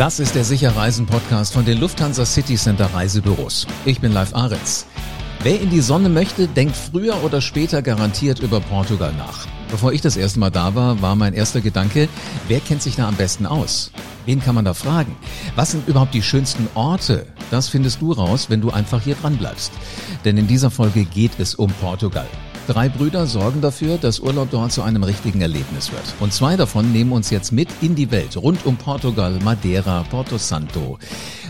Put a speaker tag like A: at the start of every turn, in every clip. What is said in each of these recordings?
A: Das ist der Sicherreisen-Podcast von den Lufthansa City Center Reisebüros. Ich bin Live Ahrens. Wer in die Sonne möchte, denkt früher oder später garantiert über Portugal nach. Bevor ich das erste Mal da war, war mein erster Gedanke, wer kennt sich da am besten aus? Wen kann man da fragen? Was sind überhaupt die schönsten Orte? Das findest du raus, wenn du einfach hier dran bleibst. Denn in dieser Folge geht es um Portugal. Drei Brüder sorgen dafür, dass Urlaub dort zu einem richtigen Erlebnis wird. Und zwei davon nehmen uns jetzt mit in die Welt, rund um Portugal, Madeira, Porto Santo.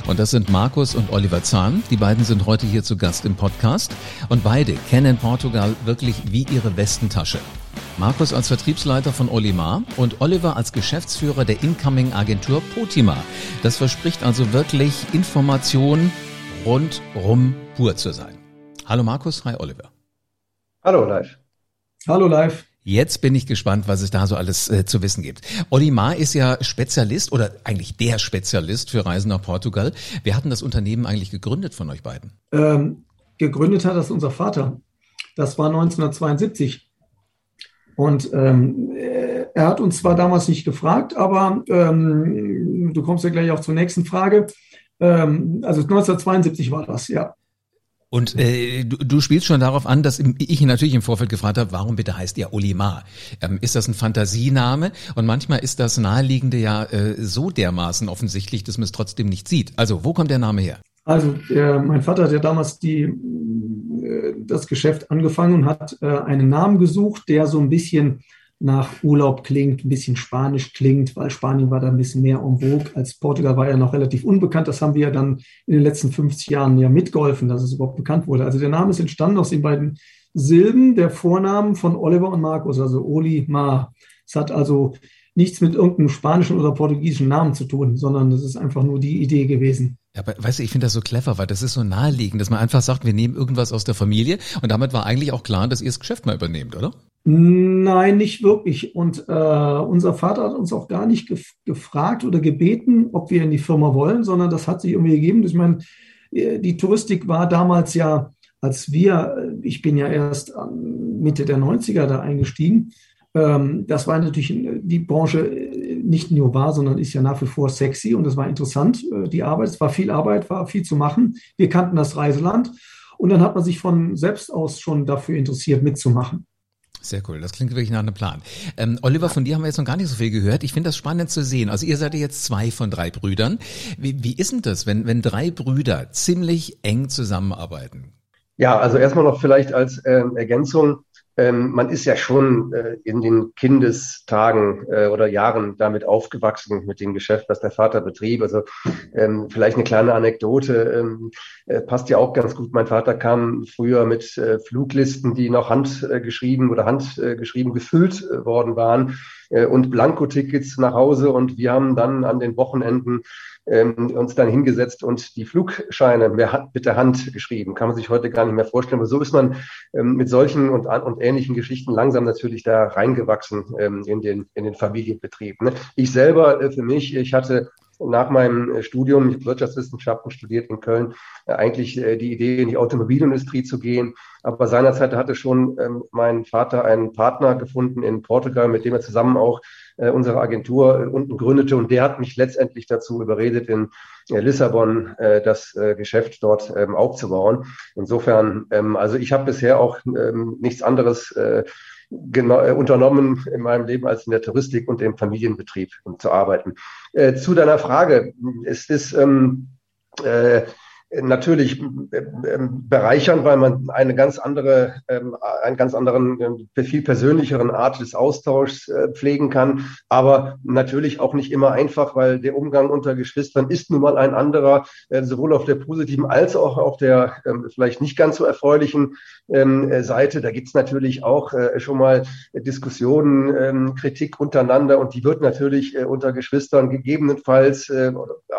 A: Und das sind Markus und Oliver Zahn. Die beiden sind heute hier zu Gast im Podcast. Und beide kennen Portugal wirklich wie ihre Westentasche. Markus als Vertriebsleiter von Olimar und Oliver als Geschäftsführer der Incoming-Agentur Potima. Das verspricht also wirklich Information rundrum pur zu sein. Hallo Markus, hi Oliver.
B: Hallo live.
C: Hallo live.
A: Jetzt bin ich gespannt, was es da so alles äh, zu wissen gibt. Olimar ist ja Spezialist oder eigentlich der Spezialist für Reisen nach Portugal. Wer hat denn das Unternehmen eigentlich gegründet von euch beiden?
C: Ähm, gegründet hat das unser Vater. Das war 1972. Und ähm, er hat uns zwar damals nicht gefragt, aber ähm, du kommst ja gleich auch zur nächsten Frage. Ähm, also 1972 war das, ja.
A: Und äh, du, du spielst schon darauf an, dass ich ihn natürlich im Vorfeld gefragt habe, warum bitte heißt ihr Olimar? Ähm, ist das ein Fantasiename? Und manchmal ist das Naheliegende ja äh, so dermaßen offensichtlich, dass man es trotzdem nicht sieht. Also, wo kommt der Name her?
C: Also, äh, mein Vater hat ja damals die, äh, das Geschäft angefangen und hat äh, einen Namen gesucht, der so ein bisschen nach Urlaub klingt, ein bisschen Spanisch klingt, weil Spanien war da ein bisschen mehr en vogue als Portugal war ja noch relativ unbekannt. Das haben wir ja dann in den letzten 50 Jahren ja mitgeholfen, dass es überhaupt bekannt wurde. Also der Name ist entstanden aus den beiden Silben der Vornamen von Oliver und Markus, also Oli Ma. Es hat also nichts mit irgendeinem spanischen oder portugiesischen Namen zu tun, sondern das ist einfach nur die Idee gewesen.
A: Ja, aber weißt du, ich finde das so clever, weil das ist so naheliegend, dass man einfach sagt, wir nehmen irgendwas aus der Familie und damit war eigentlich auch klar, dass ihr das Geschäft mal übernehmt, oder?
C: Nein, nicht wirklich. Und äh, unser Vater hat uns auch gar nicht gef gefragt oder gebeten, ob wir in die Firma wollen, sondern das hat sich irgendwie gegeben. Ich meine, äh, die Touristik war damals ja, als wir, äh, ich bin ja erst Mitte der 90er da eingestiegen, ähm, das war natürlich die Branche äh, nicht nur war, sondern ist ja nach wie vor sexy und es war interessant, die Arbeit. Es war viel Arbeit, war viel zu machen. Wir kannten das Reiseland und dann hat man sich von selbst aus schon dafür interessiert, mitzumachen.
A: Sehr cool, das klingt wirklich nach einem Plan. Ähm, Oliver, von dir haben wir jetzt noch gar nicht so viel gehört. Ich finde das spannend zu sehen. Also ihr seid ja jetzt zwei von drei Brüdern. Wie, wie ist denn das, wenn, wenn drei Brüder ziemlich eng zusammenarbeiten?
B: Ja, also erstmal noch vielleicht als ähm, Ergänzung. Ähm, man ist ja schon äh, in den Kindestagen äh, oder Jahren damit aufgewachsen mit dem Geschäft, was der Vater betrieb. Also ähm, vielleicht eine kleine Anekdote ähm, äh, passt ja auch ganz gut. Mein Vater kam früher mit äh, Fluglisten, die noch handgeschrieben oder handgeschrieben gefüllt äh, worden waren äh, und Blankotickets nach Hause und wir haben dann an den Wochenenden ähm, uns dann hingesetzt und die Flugscheine mit der Hand geschrieben. Kann man sich heute gar nicht mehr vorstellen. Aber so ist man ähm, mit solchen und, und ähnlichen Geschichten langsam natürlich da reingewachsen ähm, in, den, in den Familienbetrieb. Ne? Ich selber, äh, für mich, ich hatte nach meinem äh, Studium, ich Wirtschaftswissenschaften studiert in Köln, äh, eigentlich äh, die Idee, in die Automobilindustrie zu gehen. Aber seinerzeit hatte schon ähm, mein Vater einen Partner gefunden in Portugal, mit dem er zusammen auch äh, unsere Agentur äh, unten gründete. Und der hat mich letztendlich dazu überredet, in äh, Lissabon das Geschäft dort ähm, aufzubauen. Insofern, ähm, also ich habe bisher auch ähm, nichts anderes äh, genau, äh, unternommen in meinem Leben als in der Touristik und im Familienbetrieb um zu arbeiten. Zu deiner Frage, es ist ähm, äh, natürlich ähm, bereichern, weil man eine ganz andere, ähm, einen ganz anderen, ähm, viel persönlicheren Art des Austauschs äh, pflegen kann. Aber natürlich auch nicht immer einfach, weil der Umgang unter Geschwistern ist nun mal ein anderer, äh, sowohl auf der positiven als auch auf der vielleicht nicht ganz so erfreulichen Seite. Da gibt's natürlich auch äh, schon mal Diskussionen, Kritik untereinander und die wird natürlich unter Geschwistern gegebenenfalls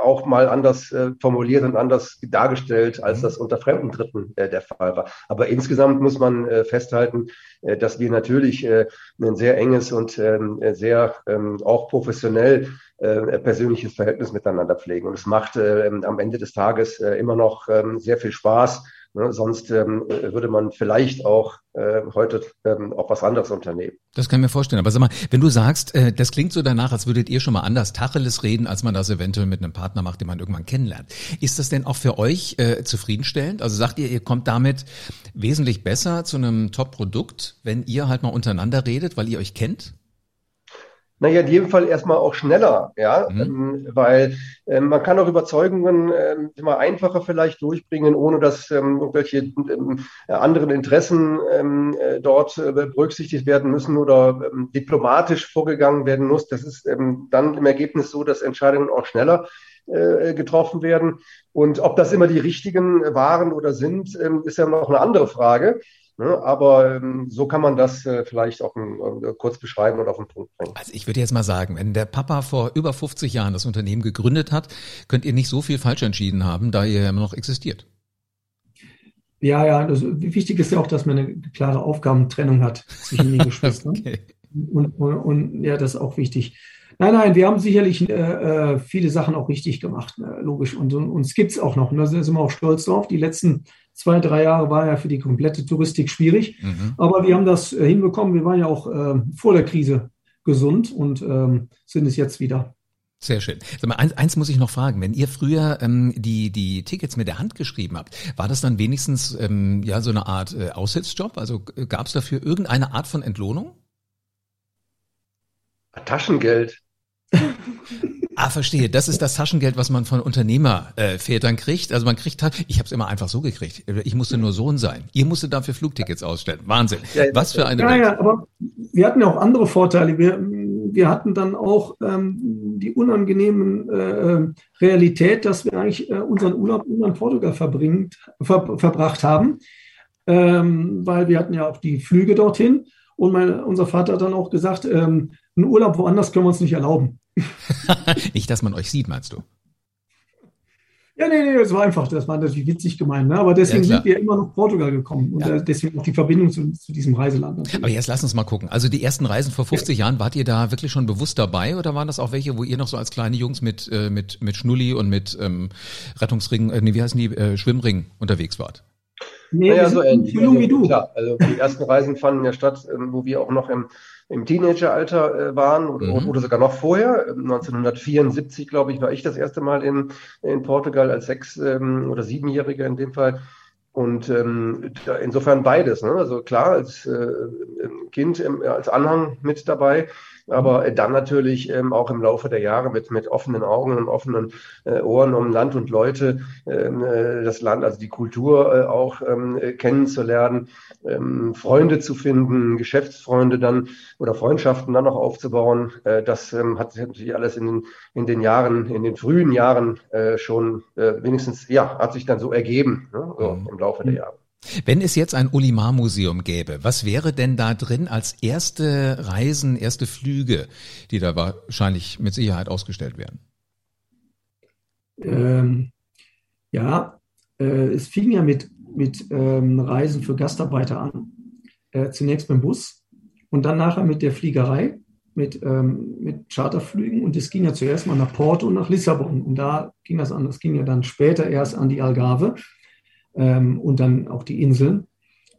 B: auch mal anders formuliert und anders gedacht dargestellt, als mhm. das unter fremden Dritten äh, der Fall war. Aber insgesamt muss man äh, festhalten, äh, dass wir natürlich äh, ein sehr enges und ähm, sehr ähm, auch professionell äh, persönliches Verhältnis miteinander pflegen. Und es macht äh, am Ende des Tages immer noch äh, sehr viel Spaß, Ne? Sonst ähm, würde man vielleicht auch äh, heute ähm, auch was anderes unternehmen.
A: Das kann ich mir vorstellen. Aber sag mal, wenn du sagst, äh, das klingt so danach, als würdet ihr schon mal anders Tacheles reden, als man das eventuell mit einem Partner macht, den man irgendwann kennenlernt. Ist das denn auch für euch äh, zufriedenstellend? Also sagt ihr, ihr kommt damit wesentlich besser zu einem Top-Produkt, wenn ihr halt mal untereinander redet, weil ihr euch kennt?
B: Naja, in jedem Fall erstmal auch schneller, ja, mhm. ähm, weil ähm, man kann auch Überzeugungen ähm, immer einfacher vielleicht durchbringen, ohne dass ähm, irgendwelche ähm, anderen Interessen ähm, äh, dort äh, berücksichtigt werden müssen oder ähm, diplomatisch vorgegangen werden muss. Das ist dann im Ergebnis so, dass Entscheidungen auch schneller äh, getroffen werden. Und ob das immer die richtigen waren oder sind, ist ja noch eine andere Frage. Ne? Aber ähm, so kann man das äh, vielleicht auch äh, kurz beschreiben und auf den Punkt bringen.
A: Also ich würde jetzt mal sagen, wenn der Papa vor über 50 Jahren das Unternehmen gegründet hat, könnt ihr nicht so viel falsch entschieden haben, da ihr immer noch existiert.
C: Ja, ja, das, wichtig ist ja auch, dass man eine klare Aufgabentrennung hat zwischen den Geschwistern. okay. und, und, und ja, das ist auch wichtig. Nein, nein, wir haben sicherlich äh, äh viele Sachen auch richtig gemacht, äh, logisch. Und, und uns gibt's auch noch. Und da sind wir auch stolz drauf. Die letzten zwei, drei Jahre war ja für die komplette Touristik schwierig. Mhm. Aber wir haben das äh, hinbekommen. Wir waren ja auch äh, vor der Krise gesund und ähm, sind es jetzt wieder.
A: Sehr schön. Sag mal, eins, eins muss ich noch fragen. Wenn ihr früher ähm, die, die Tickets mit der Hand geschrieben habt, war das dann wenigstens ähm, ja so eine Art äh, Aushilfsjob? Also äh, gab es dafür irgendeine Art von Entlohnung?
B: Taschengeld.
A: Ah, verstehe. Das ist das Taschengeld, was man von Unternehmervätern äh, kriegt. Also man kriegt halt, ich habe es immer einfach so gekriegt. Ich musste nur Sohn sein. Ihr musstet dafür Flugtickets ausstellen. Wahnsinn. Was für eine
C: ja, Welt. Ja, aber wir hatten ja auch andere Vorteile. Wir, wir hatten dann auch ähm, die unangenehmen äh, Realität, dass wir eigentlich äh, unseren Urlaub in Portugal verbringt, ver, verbracht haben, ähm, weil wir hatten ja auch die Flüge dorthin. Und mein, unser Vater hat dann auch gesagt, ähm, einen Urlaub woanders können wir uns nicht erlauben.
A: nicht, dass man euch sieht, meinst du?
C: Ja, nee, nee, das war einfach, das war natürlich witzig gemeint, ne? aber deswegen ja, sind wir immer nach Portugal gekommen und ja. deswegen auch die Verbindung zu, zu diesem Reiseland.
A: Natürlich. Aber jetzt lass uns mal gucken. Also die ersten Reisen vor 50 ja. Jahren, wart ihr da wirklich schon bewusst dabei oder waren das auch welche, wo ihr noch so als kleine Jungs mit, äh, mit, mit Schnulli und mit ähm, Rettungsring, äh, nee, wie heißen die, äh, Schwimmring unterwegs wart?
B: Nee, naja, so ähnlich. Also, wie du. Klar, also die ersten Reisen fanden ja statt, ähm, wo wir auch noch im im Teenageralter äh, waren oder, mhm. oder, sogar noch vorher. 1974, glaube ich, war ich das erste Mal in, in Portugal als sechs- ähm, oder siebenjähriger in dem Fall. Und ähm, insofern beides. Ne? Also klar, als äh, Kind im, als Anhang mit dabei, aber dann natürlich ähm, auch im Laufe der Jahre mit, mit offenen Augen und offenen äh, Ohren, um Land und Leute, ähm, äh, das Land, also die Kultur äh, auch ähm, kennenzulernen, ähm, Freunde zu finden, Geschäftsfreunde dann oder Freundschaften dann noch aufzubauen. Äh, das ähm, hat sich natürlich alles in den, in den Jahren, in den frühen Jahren äh, schon äh, wenigstens, ja, hat sich dann so ergeben ne? so, mhm. im Laufe der Jahre.
A: Wenn es jetzt ein Olimar-Museum gäbe, was wäre denn da drin als erste Reisen, erste Flüge, die da wahrscheinlich mit Sicherheit ausgestellt werden?
C: Ähm, ja, äh, es fing ja mit, mit ähm, Reisen für Gastarbeiter an. Äh, zunächst beim Bus und dann nachher mit der Fliegerei, mit, ähm, mit Charterflügen. Und es ging ja zuerst mal nach Porto und nach Lissabon. Und da ging das an. Das ging ja dann später erst an die Algarve ähm, und dann auch die Inseln.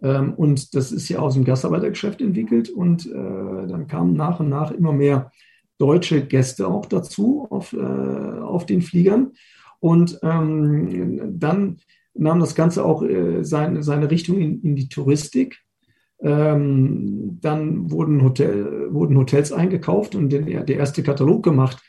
C: Ähm, und das ist ja aus dem Gastarbeitergeschäft entwickelt und äh, dann kamen nach und nach immer mehr deutsche Gäste auch dazu auf, äh, auf den Fliegern. Und ähm, dann nahm das Ganze auch äh, seine, seine Richtung in, in die Touristik. Ähm, dann wurden, Hotel, wurden Hotels eingekauft und der, der erste Katalog gemacht.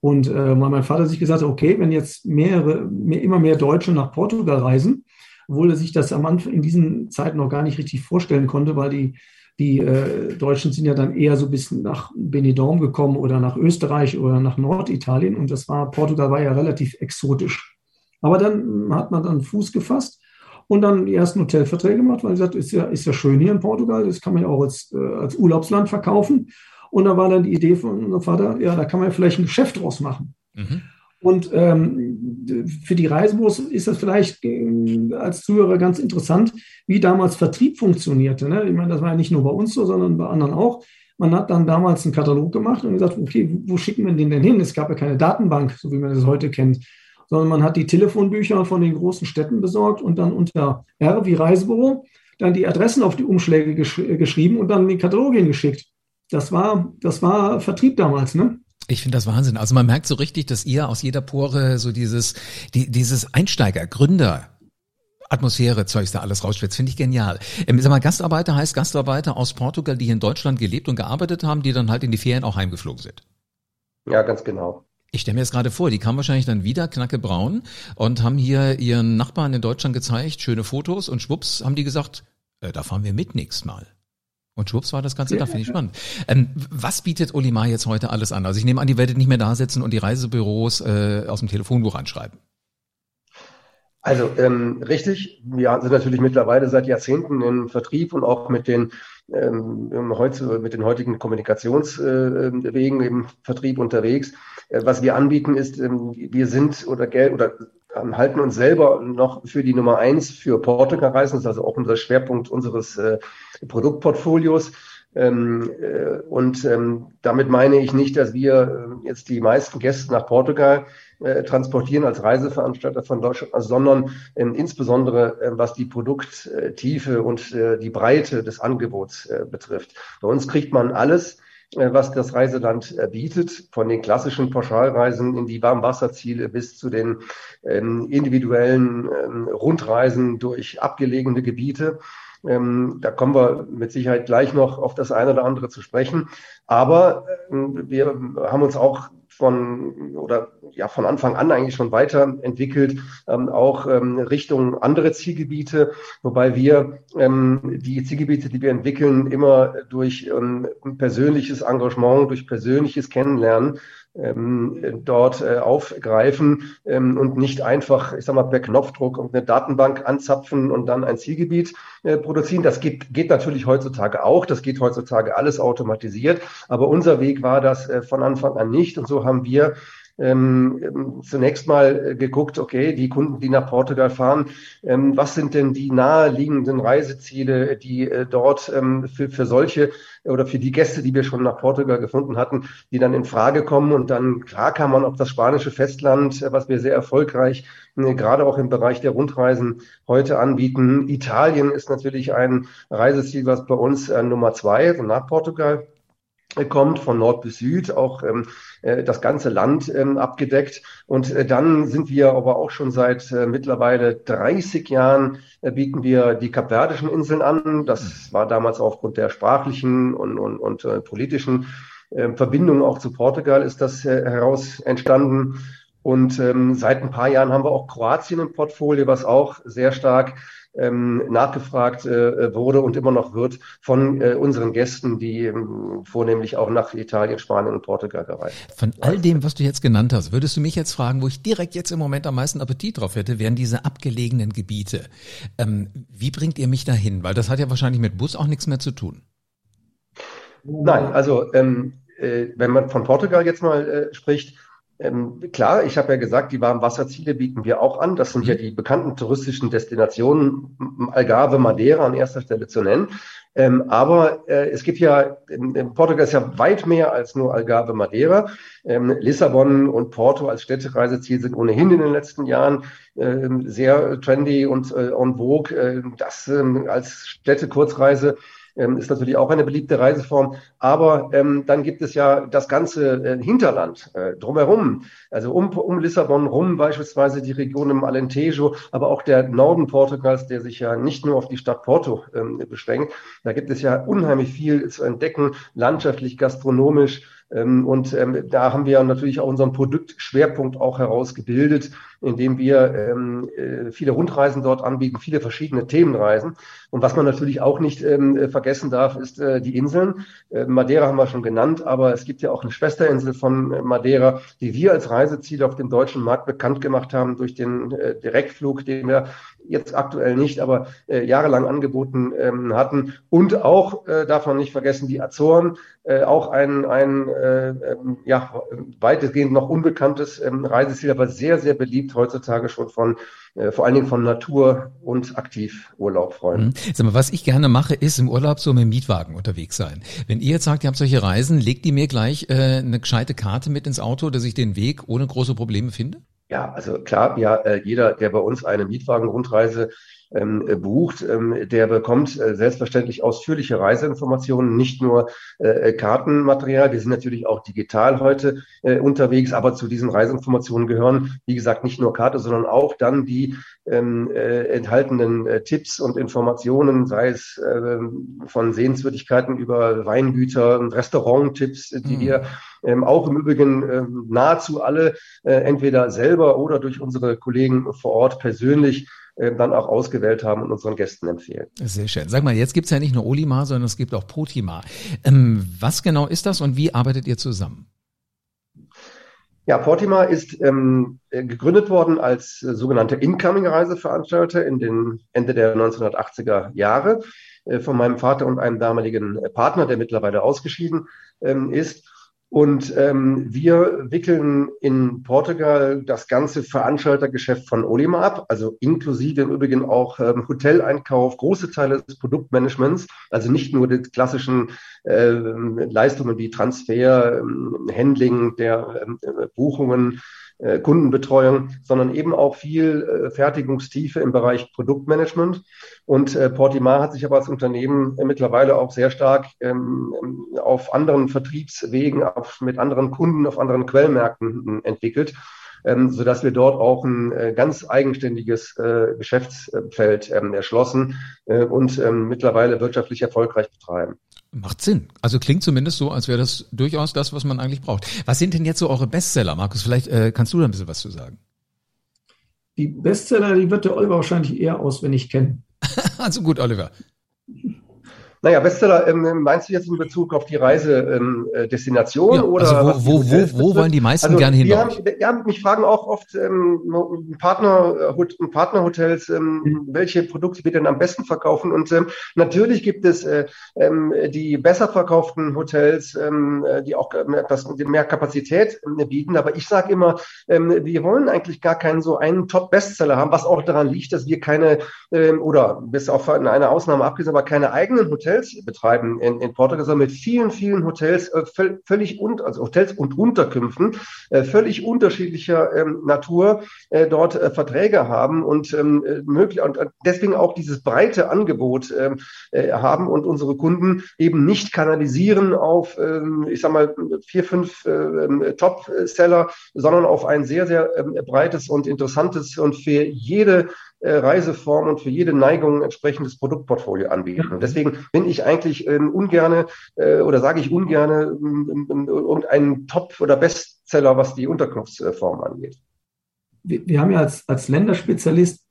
C: Und äh, mein Vater sich gesagt, okay, wenn jetzt mehrere, mehr, immer mehr Deutsche nach Portugal reisen, obwohl er sich das am Anfang in diesen Zeiten noch gar nicht richtig vorstellen konnte, weil die, die äh, Deutschen sind ja dann eher so ein bisschen nach Benidorm gekommen oder nach Österreich oder nach Norditalien und das war, Portugal war ja relativ exotisch. Aber dann hat man dann Fuß gefasst und dann die ersten Hotelverträge gemacht, weil gesagt, ist ja, ist ja schön hier in Portugal, das kann man ja auch als, äh, als Urlaubsland verkaufen. Und da war dann die Idee von unserem Vater, ja, da kann man ja vielleicht ein Geschäft draus machen. Mhm. Und ähm, für die Reisebüros ist das vielleicht äh, als Zuhörer ganz interessant, wie damals Vertrieb funktionierte. Ne? Ich meine, das war ja nicht nur bei uns so, sondern bei anderen auch. Man hat dann damals einen Katalog gemacht und gesagt, okay, wo schicken wir den denn hin? Es gab ja keine Datenbank, so wie man das heute kennt, sondern man hat die Telefonbücher von den großen Städten besorgt und dann unter R wie Reisebüro dann die Adressen auf die Umschläge gesch geschrieben und dann die Katalogien geschickt. Das war, das war Vertrieb damals, ne?
A: Ich finde das Wahnsinn. Also man merkt so richtig, dass ihr aus jeder Pore so dieses, die, dieses Einsteiger, Gründer, Atmosphäre, Zeugs da alles rausschwitzt, finde ich genial. Ähm, sag mal, Gastarbeiter heißt Gastarbeiter aus Portugal, die hier in Deutschland gelebt und gearbeitet haben, die dann halt in die Ferien auch heimgeflogen sind.
B: Ja, ganz genau.
A: Ich stelle mir jetzt gerade vor, die kamen wahrscheinlich dann wieder knackebraun und haben hier ihren Nachbarn in Deutschland gezeigt, schöne Fotos und schwupps haben die gesagt, äh, da fahren wir mit nächstes Mal. Und schwupps war das Ganze da, finde ich spannend. Ähm, was bietet Olimar jetzt heute alles an? Also ich nehme an, die werdet nicht mehr da sitzen und die Reisebüros äh, aus dem Telefonbuch anschreiben.
B: Also ähm, richtig, wir sind natürlich mittlerweile seit Jahrzehnten im Vertrieb und auch mit den ähm, heute mit den heutigen Kommunikationswegen äh, im Vertrieb unterwegs. Äh, was wir anbieten ist, ähm, wir sind oder Geld oder halten uns selber noch für die Nummer eins für Portugal-Reisen. Das ist also auch unser Schwerpunkt unseres äh, Produktportfolios. Ähm, äh, und ähm, damit meine ich nicht, dass wir äh, jetzt die meisten Gäste nach Portugal äh, transportieren als Reiseveranstalter von Deutschland, sondern ähm, insbesondere äh, was die Produkttiefe und äh, die Breite des Angebots äh, betrifft. Bei uns kriegt man alles, was das Reiseland äh, bietet, von den klassischen Pauschalreisen in die Warmwasserziele bis zu den ähm, individuellen ähm, Rundreisen durch abgelegene Gebiete. Ähm, da kommen wir mit Sicherheit gleich noch auf das eine oder andere zu sprechen. Aber äh, wir haben uns auch von oder ja von Anfang an eigentlich schon weiterentwickelt, ähm, auch ähm, Richtung andere Zielgebiete, wobei wir ähm, die Zielgebiete, die wir entwickeln, immer durch ähm, persönliches Engagement, durch persönliches Kennenlernen ähm, dort äh, aufgreifen ähm, und nicht einfach, ich sag mal, per Knopfdruck eine Datenbank anzapfen und dann ein Zielgebiet äh, produzieren. Das geht, geht natürlich heutzutage auch. Das geht heutzutage alles automatisiert. Aber unser Weg war das äh, von Anfang an nicht. Und so haben wir ähm, zunächst mal geguckt, okay, die Kunden, die nach Portugal fahren, ähm, was sind denn die naheliegenden Reiseziele, die äh, dort ähm, für, für solche oder für die Gäste, die wir schon nach Portugal gefunden hatten, die dann in Frage kommen. Und dann, klar kann man auf das spanische Festland, was wir sehr erfolgreich, äh, gerade auch im Bereich der Rundreisen heute anbieten. Italien ist natürlich ein Reiseziel, was bei uns äh, Nummer zwei, also nach Portugal kommt, von Nord bis Süd, auch ähm, äh, das ganze Land ähm, abgedeckt. Und äh, dann sind wir aber auch schon seit äh, mittlerweile 30 Jahren äh, bieten wir die Kapverdischen Inseln an. Das war damals aufgrund der sprachlichen und, und, und äh, politischen äh, Verbindungen auch zu Portugal ist das äh, heraus entstanden. Und ähm, seit ein paar Jahren haben wir auch Kroatien im Portfolio, was auch sehr stark ähm, nachgefragt äh, wurde und immer noch wird von äh, unseren Gästen, die ähm, vornehmlich auch nach Italien, Spanien und Portugal gereist.
A: Von all dem, was du jetzt genannt hast, würdest du mich jetzt fragen, wo ich direkt jetzt im Moment am meisten Appetit drauf hätte, wären diese abgelegenen Gebiete. Ähm, wie bringt ihr mich dahin? Weil das hat ja wahrscheinlich mit Bus auch nichts mehr zu tun.
B: Nein, also ähm, äh, wenn man von Portugal jetzt mal äh, spricht, ähm, klar, ich habe ja gesagt, die Warmwasserziele bieten wir auch an. Das sind ja mhm. die bekannten touristischen Destinationen, Algarve, Madeira an erster Stelle zu nennen. Ähm, aber äh, es gibt ja, in, in, Portugal ist ja weit mehr als nur Algarve, Madeira. Ähm, Lissabon und Porto als Städtereiseziel sind ohnehin in den letzten Jahren äh, sehr trendy und äh, en vogue. Äh, das ähm, als Städte-Kurzreise ähm, ist natürlich auch eine beliebte Reiseform. Aber ähm, dann gibt es ja das ganze äh, Hinterland äh, drumherum, also um, um Lissabon rum beispielsweise die Region im Alentejo, aber auch der Norden Portugals, der sich ja nicht nur auf die Stadt Porto ähm, beschränkt. Da gibt es ja unheimlich viel zu entdecken, landschaftlich, gastronomisch. Ähm, und ähm, da haben wir natürlich auch unseren Produktschwerpunkt auch herausgebildet, indem wir ähm, äh, viele Rundreisen dort anbieten, viele verschiedene Themenreisen. Und was man natürlich auch nicht vergessen darf, ist äh, die Inseln. Äh, Madeira haben wir schon genannt, aber es gibt ja auch eine Schwesterinsel von Madeira, die wir als Reiseziel auf dem deutschen Markt bekannt gemacht haben durch den Direktflug, den wir jetzt aktuell nicht, aber äh, jahrelang angeboten ähm, hatten. Und auch, äh, darf man nicht vergessen, die Azoren, äh, auch ein, ein äh, ähm, ja, weitestgehend noch unbekanntes ähm, Reiseziel, aber sehr, sehr beliebt heutzutage schon von äh, vor allen Dingen von Natur- und Aktivurlaubfreunden. Mhm.
A: Sag mal, was ich gerne mache, ist im Urlaub so mit dem Mietwagen unterwegs sein. Wenn ihr jetzt sagt, ihr habt solche Reisen, legt ihr mir gleich äh, eine gescheite Karte mit ins Auto, dass ich den Weg ohne große Probleme finde?
B: Ja, also klar, ja, äh, jeder, der bei uns eine Mietwagen-Rundreise ähm, äh, bucht, ähm, der bekommt äh, selbstverständlich ausführliche Reiseinformationen, nicht nur äh, Kartenmaterial. Wir sind natürlich auch digital heute äh, unterwegs, aber zu diesen Reiseinformationen gehören, wie gesagt, nicht nur Karte, sondern auch dann die ähm, äh, enthaltenen äh, Tipps und Informationen, sei es äh, von Sehenswürdigkeiten über Weingüter, Restaurant-Tipps, die mhm. wir ähm, auch im Übrigen ähm, nahezu alle äh, entweder selber oder durch unsere Kollegen vor Ort persönlich äh, dann auch ausgewählt haben und unseren Gästen empfehlen.
A: Sehr schön. Sag mal, jetzt gibt's ja nicht nur Olimar, sondern es gibt auch Potimar. Ähm, was genau ist das und wie arbeitet ihr zusammen?
B: Ja, Portima ist ähm, gegründet worden als äh, sogenannte Incoming-Reiseveranstalter in den Ende der 1980er Jahre äh, von meinem Vater und einem damaligen Partner, der mittlerweile ausgeschieden ähm, ist. Und ähm, wir wickeln in Portugal das ganze Veranstaltergeschäft von Olima ab, also inklusive im Übrigen auch ähm, Hoteleinkauf, große Teile des Produktmanagements, also nicht nur die klassischen äh, Leistungen wie Transfer, äh, Handling der äh, Buchungen, Kundenbetreuung, sondern eben auch viel äh, Fertigungstiefe im Bereich Produktmanagement. Und äh, Portimar hat sich aber als Unternehmen äh, mittlerweile auch sehr stark ähm, auf anderen Vertriebswegen, auf, mit anderen Kunden, auf anderen Quellmärkten entwickelt ähm, sodass wir dort auch ein äh, ganz eigenständiges äh, Geschäftsfeld ähm, erschlossen äh, und ähm, mittlerweile wirtschaftlich erfolgreich betreiben.
A: Macht Sinn. Also klingt zumindest so, als wäre das durchaus das, was man eigentlich braucht. Was sind denn jetzt so eure Bestseller, Markus? Vielleicht äh, kannst du da ein bisschen was zu sagen.
C: Die Bestseller, die wird der Oliver wahrscheinlich eher auswendig kennen.
A: also gut, Oliver.
B: Naja, Bestseller, ähm, meinst du jetzt in Bezug auf die Reisedestination? Ähm, ja,
A: oder also wo, wo, wo, wo wollen die meisten also gerne hin?
B: Wir haben, ja, mich fragen auch oft ähm, Partner, äh, Partnerhotels, ähm, mhm. welche Produkte wir denn am besten verkaufen. Und ähm, natürlich gibt es äh, ähm, die besser verkauften Hotels, ähm, die auch etwas mehr Kapazität äh, bieten. Aber ich sage immer, ähm, wir wollen eigentlich gar keinen so einen Top-Bestseller haben, was auch daran liegt, dass wir keine ähm, oder bis auf eine Ausnahme abgesehen, aber keine eigenen Hotels Hotels betreiben. In, in Portugal, sondern mit vielen, vielen Hotels, äh, völlig und, also Hotels und Unterkünften, äh, völlig unterschiedlicher ähm, Natur äh, dort äh, Verträge haben und ähm, möglich und deswegen auch dieses breite Angebot ähm, äh, haben und unsere Kunden eben nicht kanalisieren auf, ähm, ich sag mal, vier, fünf äh, Top-Seller, sondern auf ein sehr, sehr ähm, breites und interessantes und für jede äh, Reiseform und für jede Neigung ein entsprechendes Produktportfolio anbieten. Und deswegen bin ich eigentlich ähm, ungerne äh, oder sage ich ungerne ähm, ähm, irgendeinen Top- oder Bestseller, was die Unterkunftsform angeht.
C: Wir, wir haben ja als, als Länderspezialist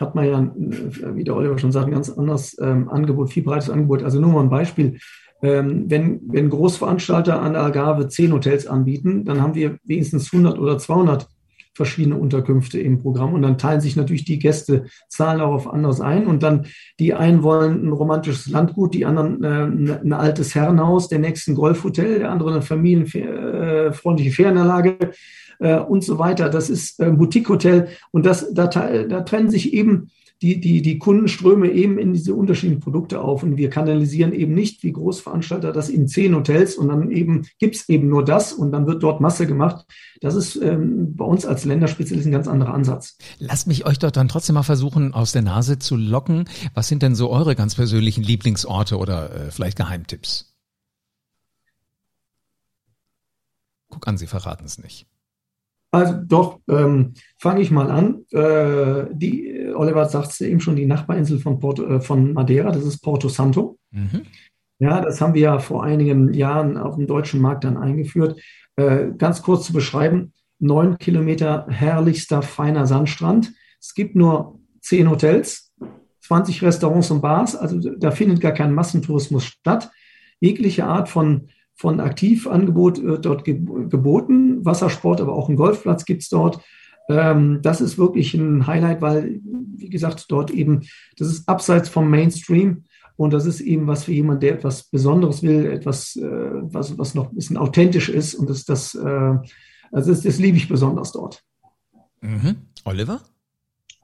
C: hat man ja, äh, wie der Oliver schon sagt, ein ganz anderes ähm, Angebot, viel breites Angebot. Also nur mal ein Beispiel. Ähm, wenn, wenn Großveranstalter an der Algarve zehn Hotels anbieten, dann haben wir wenigstens 100 oder 200 verschiedene Unterkünfte im Programm. Und dann teilen sich natürlich die Gäste Zahlen auch auf anderes ein. Und dann die einen wollen ein romantisches Landgut, die anderen äh, ein altes Herrenhaus, der nächste ein Golfhotel, der andere eine familienfreundliche äh, Ferienanlage äh, und so weiter. Das ist äh, Boutique-Hotel. Und das, da, da trennen sich eben die, die, die Kundenströme eben in diese unterschiedlichen Produkte auf. Und wir kanalisieren eben nicht wie Großveranstalter das in zehn Hotels und dann eben gibt's eben nur das und dann wird dort Masse gemacht. Das ist ähm, bei uns als Länderspezialist ein ganz anderer Ansatz.
A: Lasst mich euch doch dann trotzdem mal versuchen, aus der Nase zu locken. Was sind denn so eure ganz persönlichen Lieblingsorte oder äh, vielleicht Geheimtipps? Guck an, Sie verraten es nicht.
C: Also doch, ähm, fange ich mal an. Äh, die, Oliver sagte eben schon, die Nachbarinsel von, Porto, äh, von Madeira, das ist Porto Santo. Mhm. Ja, das haben wir ja vor einigen Jahren auf dem deutschen Markt dann eingeführt. Äh, ganz kurz zu beschreiben, neun Kilometer herrlichster, feiner Sandstrand. Es gibt nur zehn Hotels, 20 Restaurants und Bars, also da findet gar kein Massentourismus statt. Jegliche Art von von Aktivangebot wird dort geboten. Wassersport, aber auch ein Golfplatz gibt es dort. Ähm, das ist wirklich ein Highlight, weil, wie gesagt, dort eben, das ist abseits vom Mainstream. Und das ist eben was für jemanden, der etwas Besonderes will, etwas, äh, was, was noch ein bisschen authentisch ist. Und das, das, äh, also das, das liebe ich besonders dort.
A: Mhm. Oliver?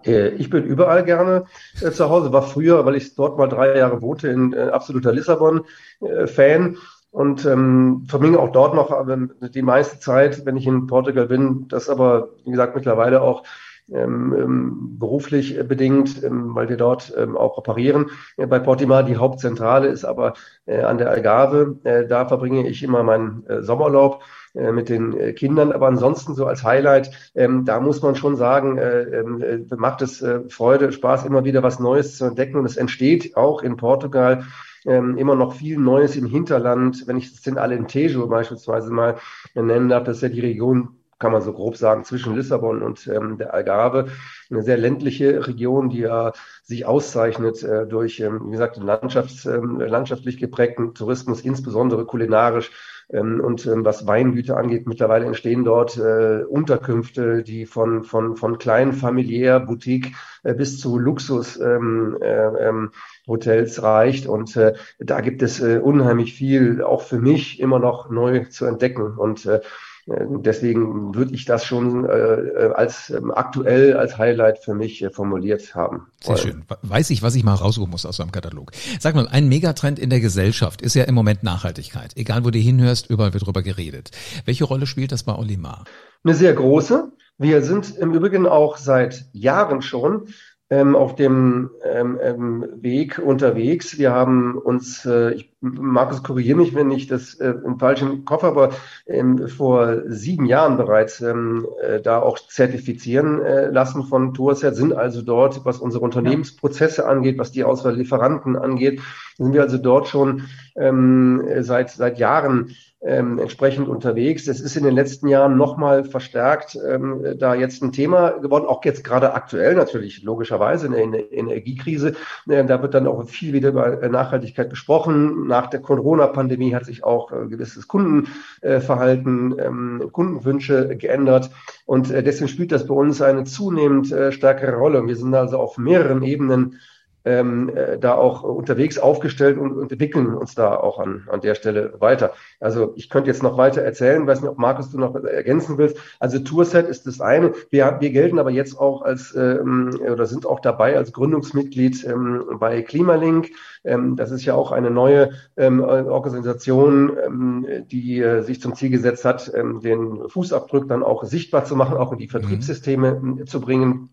B: Äh, ich bin überall gerne zu Hause, war früher, weil ich dort mal drei Jahre wohnte, in absoluter Lissabon-Fan. Und ähm, verbringe auch dort noch ähm, die meiste Zeit, wenn ich in Portugal bin. Das aber, wie gesagt, mittlerweile auch ähm, ähm, beruflich bedingt, ähm, weil wir dort ähm, auch operieren. Äh, bei Portimar die Hauptzentrale ist aber äh, an der Algarve. Äh, da verbringe ich immer meinen äh, Sommerlaub äh, mit den äh, Kindern. Aber ansonsten so als Highlight, ähm, da muss man schon sagen, äh, äh, macht es äh, Freude, Spaß, immer wieder was Neues zu entdecken. Und es entsteht auch in Portugal ähm, immer noch viel Neues im Hinterland. Wenn ich das den Alentejo beispielsweise mal nennen darf, das ist ja die Region kann man so grob sagen, zwischen Lissabon und ähm, der Algarve. Eine sehr ländliche Region, die ja sich auszeichnet äh, durch, ähm, wie gesagt, Landschafts-, ähm, landschaftlich geprägten Tourismus, insbesondere kulinarisch. Ähm, und ähm, was Weingüter angeht, mittlerweile entstehen dort äh, Unterkünfte, die von, von, von klein familiär, Boutique äh, bis zu Luxus ähm, äh, ähm, Hotels reicht. Und äh, da gibt es äh, unheimlich viel, auch für mich, immer noch neu zu entdecken. Und äh, deswegen würde ich das schon äh, äh als ähm, aktuell als Highlight für mich äh, formuliert haben.
A: Sehr schön. Weiß ich, was ich mal raussuchen muss aus so einem Katalog. Sag mal, ein Megatrend in der Gesellschaft ist ja im Moment Nachhaltigkeit. Egal, wo du hinhörst, überall wird drüber geredet. Welche Rolle spielt das bei Olimar?
B: Eine sehr große. Wir sind im Übrigen auch seit Jahren schon ähm, auf dem ähm, ähm, Weg unterwegs. Wir haben uns, äh, ich, Markus, korrigiere mich, wenn ich das äh, im falschen Kopf, aber ähm, vor sieben Jahren bereits ähm, äh, da auch zertifizieren äh, lassen von Tourset, sind also dort, was unsere Unternehmensprozesse angeht, was die Auswahl Lieferanten angeht, sind wir also dort schon ähm, seit, seit Jahren ähm, entsprechend unterwegs. Das ist in den letzten Jahren nochmal verstärkt ähm, da jetzt ein Thema geworden, auch jetzt gerade aktuell natürlich, logischerweise in der, Energiekrise. Äh, da wird dann auch viel wieder über Nachhaltigkeit gesprochen. Nach der Corona-Pandemie hat sich auch äh, gewisses Kundenverhalten, ähm, Kundenwünsche geändert. Und äh, deswegen spielt das bei uns eine zunehmend äh, stärkere Rolle. Wir sind also auf mehreren Ebenen ähm, äh, da auch unterwegs aufgestellt und, und, entwickeln uns da auch an, an der Stelle weiter. Also ich könnte jetzt noch weiter erzählen, weiß nicht, ob Markus du noch ergänzen willst. Also Tourset ist das eine. Wir, wir gelten aber jetzt auch als ähm, oder sind auch dabei als Gründungsmitglied ähm, bei Klimalink. Ähm, das ist ja auch eine neue ähm, Organisation, ähm, die äh, sich zum Ziel gesetzt hat, ähm, den Fußabdruck dann auch sichtbar zu machen, auch in die mhm. Vertriebssysteme mhm. zu bringen.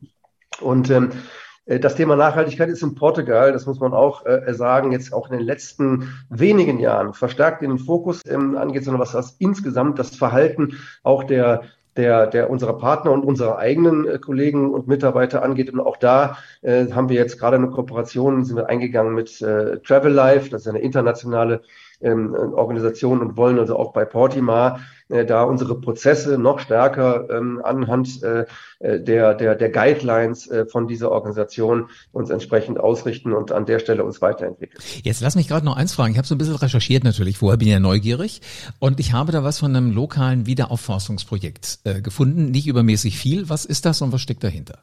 B: Und ähm, äh, das Thema Nachhaltigkeit ist in Portugal, das muss man auch äh, sagen, jetzt auch in den letzten wenigen Jahren verstärkt in den Fokus ähm, angeht, sondern was das insgesamt das Verhalten auch der der, der unserer Partner und unserer eigenen äh, Kollegen und Mitarbeiter angeht. Und auch da äh, haben wir jetzt gerade eine Kooperation, sind wir eingegangen mit äh, Travel Life, das ist eine internationale ähm, Organisationen und wollen also auch bei Portimar äh, da unsere Prozesse noch stärker ähm, anhand äh, äh, der, der, der Guidelines äh, von dieser Organisation uns entsprechend ausrichten und an der Stelle uns weiterentwickeln.
A: Jetzt lass mich gerade noch eins fragen. Ich habe so ein bisschen recherchiert natürlich, vorher bin ich ja neugierig und ich habe da was von einem lokalen Wiederaufforstungsprojekt äh, gefunden, nicht übermäßig viel. Was ist das und was steckt dahinter?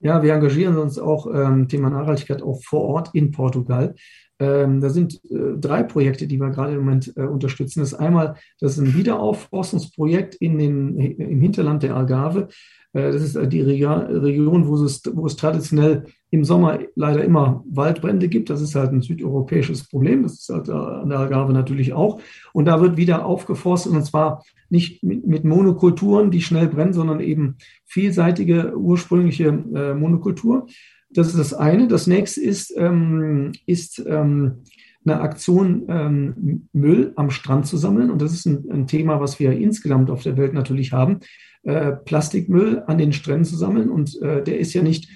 C: Ja, wir engagieren uns auch ähm, Thema Nachhaltigkeit auch vor Ort in Portugal. Ähm, da sind äh, drei Projekte, die wir gerade im Moment äh, unterstützen. Das ist einmal, das ist ein Wiederaufforstungsprojekt in den, im Hinterland der Algarve. Äh, das ist äh, die Region, wo es, wo es traditionell im Sommer leider immer Waldbrände gibt. Das ist halt ein südeuropäisches Problem. Das ist halt äh, an der Algarve natürlich auch. Und da wird wieder aufgeforstet und zwar nicht mit, mit Monokulturen, die schnell brennen, sondern eben vielseitige ursprüngliche äh, Monokultur. Das ist das eine. Das nächste ist, ähm, ist ähm, eine Aktion, ähm, Müll am Strand zu sammeln. Und das ist ein, ein, Thema, was wir insgesamt auf der Welt natürlich haben. Äh, Plastikmüll an den Stränden zu sammeln. Und äh, der ist ja nicht,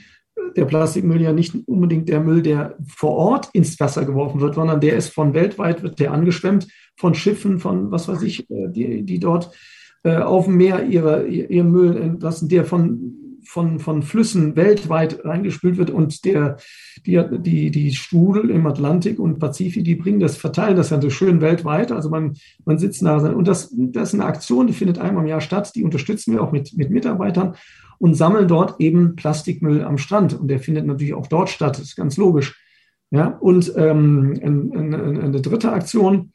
C: der Plastikmüll ja nicht unbedingt der Müll, der vor Ort ins Wasser geworfen wird, sondern der ist von weltweit, wird der angeschwemmt von Schiffen, von was weiß ich, äh, die, die dort äh, auf dem Meer ihre, ihr Müll entlassen, der von von, von Flüssen weltweit reingespült wird und der, die, die, die Strudel im Atlantik und Pazifik, die bringen das, verteilen das dann so schön weltweit. Also man, man sitzt da und das, das ist eine Aktion, die findet einmal im Jahr statt. Die unterstützen wir auch mit, mit Mitarbeitern und sammeln dort eben Plastikmüll am Strand. Und der findet natürlich auch dort statt. Das ist ganz logisch. Ja, und ähm, eine, eine dritte Aktion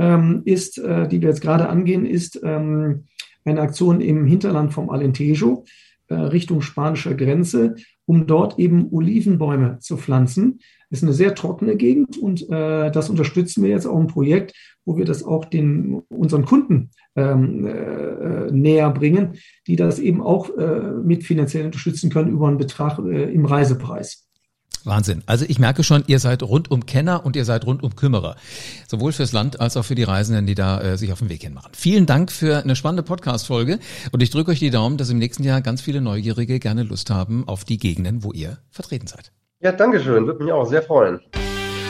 C: ähm, ist, äh, die wir jetzt gerade angehen, ist ähm, eine Aktion im Hinterland vom Alentejo. Äh, Richtung spanischer Grenze, um dort eben Olivenbäume zu pflanzen. Ist eine sehr trockene Gegend und äh, das unterstützen wir jetzt auch im Projekt, wo wir das auch den unseren Kunden ähm, äh, näher bringen, die das eben auch äh, mit finanziell unterstützen können über einen Betrag äh, im Reisepreis.
A: Wahnsinn. Also ich merke schon, ihr seid rundum Kenner und ihr seid rundum Kümmerer. Sowohl fürs Land als auch für die Reisenden, die da äh, sich auf den Weg hinmachen. Vielen Dank für eine spannende Podcast-Folge und ich drücke euch die Daumen, dass im nächsten Jahr ganz viele Neugierige gerne Lust haben auf die Gegenden, wo ihr vertreten seid.
B: Ja, Dankeschön. Würde mich auch sehr freuen.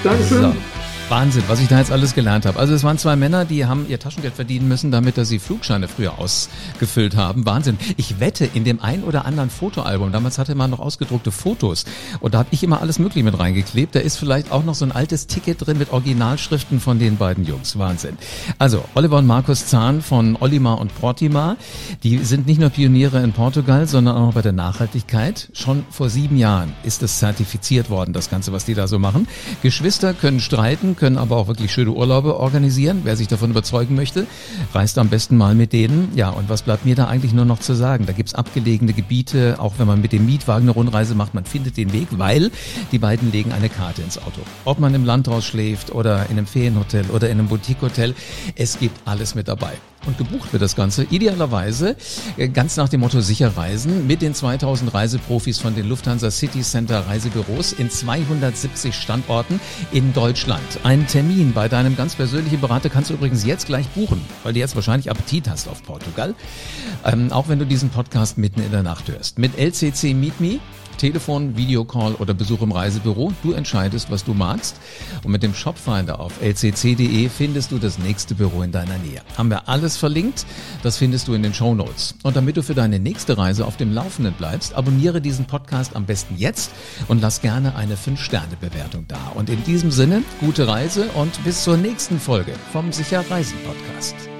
C: Dankeschön. So.
A: Wahnsinn, was ich da jetzt alles gelernt habe. Also es waren zwei Männer, die haben ihr Taschengeld verdienen müssen, damit dass sie Flugscheine früher ausgefüllt haben. Wahnsinn. Ich wette, in dem ein oder anderen Fotoalbum, damals hatte man noch ausgedruckte Fotos und da habe ich immer alles Mögliche mit reingeklebt. Da ist vielleicht auch noch so ein altes Ticket drin mit Originalschriften von den beiden Jungs. Wahnsinn. Also Oliver und Markus Zahn von Olimar und Portimar, die sind nicht nur Pioniere in Portugal, sondern auch bei der Nachhaltigkeit. Schon vor sieben Jahren ist es zertifiziert worden, das Ganze, was die da so machen. Geschwister können streiten, können aber auch wirklich schöne Urlaube organisieren. Wer sich davon überzeugen möchte, reist am besten mal mit denen. Ja, und was bleibt mir da eigentlich nur noch zu sagen? Da gibt's abgelegene Gebiete, auch wenn man mit dem Mietwagen eine Rundreise macht, man findet den Weg, weil die beiden legen eine Karte ins Auto. Ob man im Landhaus schläft oder in einem Ferienhotel oder in einem Boutique-Hotel, es gibt alles mit dabei und gebucht wird das Ganze idealerweise äh, ganz nach dem Motto sicher reisen mit den 2000 Reiseprofis von den Lufthansa City Center Reisebüros in 270 Standorten in Deutschland. Einen Termin bei deinem ganz persönlichen Berater kannst du übrigens jetzt gleich buchen, weil du jetzt wahrscheinlich Appetit hast auf Portugal. Ähm, auch wenn du diesen Podcast mitten in der Nacht hörst. Mit LCC Meet Me Telefon, Videocall oder Besuch im Reisebüro. Du entscheidest, was du magst. Und mit dem Shopfinder auf lcc.de findest du das nächste Büro in deiner Nähe. Haben wir alles verlinkt. Das findest du in den Show Notes. Und damit du für deine nächste Reise auf dem Laufenden bleibst, abonniere diesen Podcast am besten jetzt und lass gerne eine 5-Sterne-Bewertung da. Und in diesem Sinne, gute Reise und bis zur nächsten Folge vom Sicher Reisen Podcast.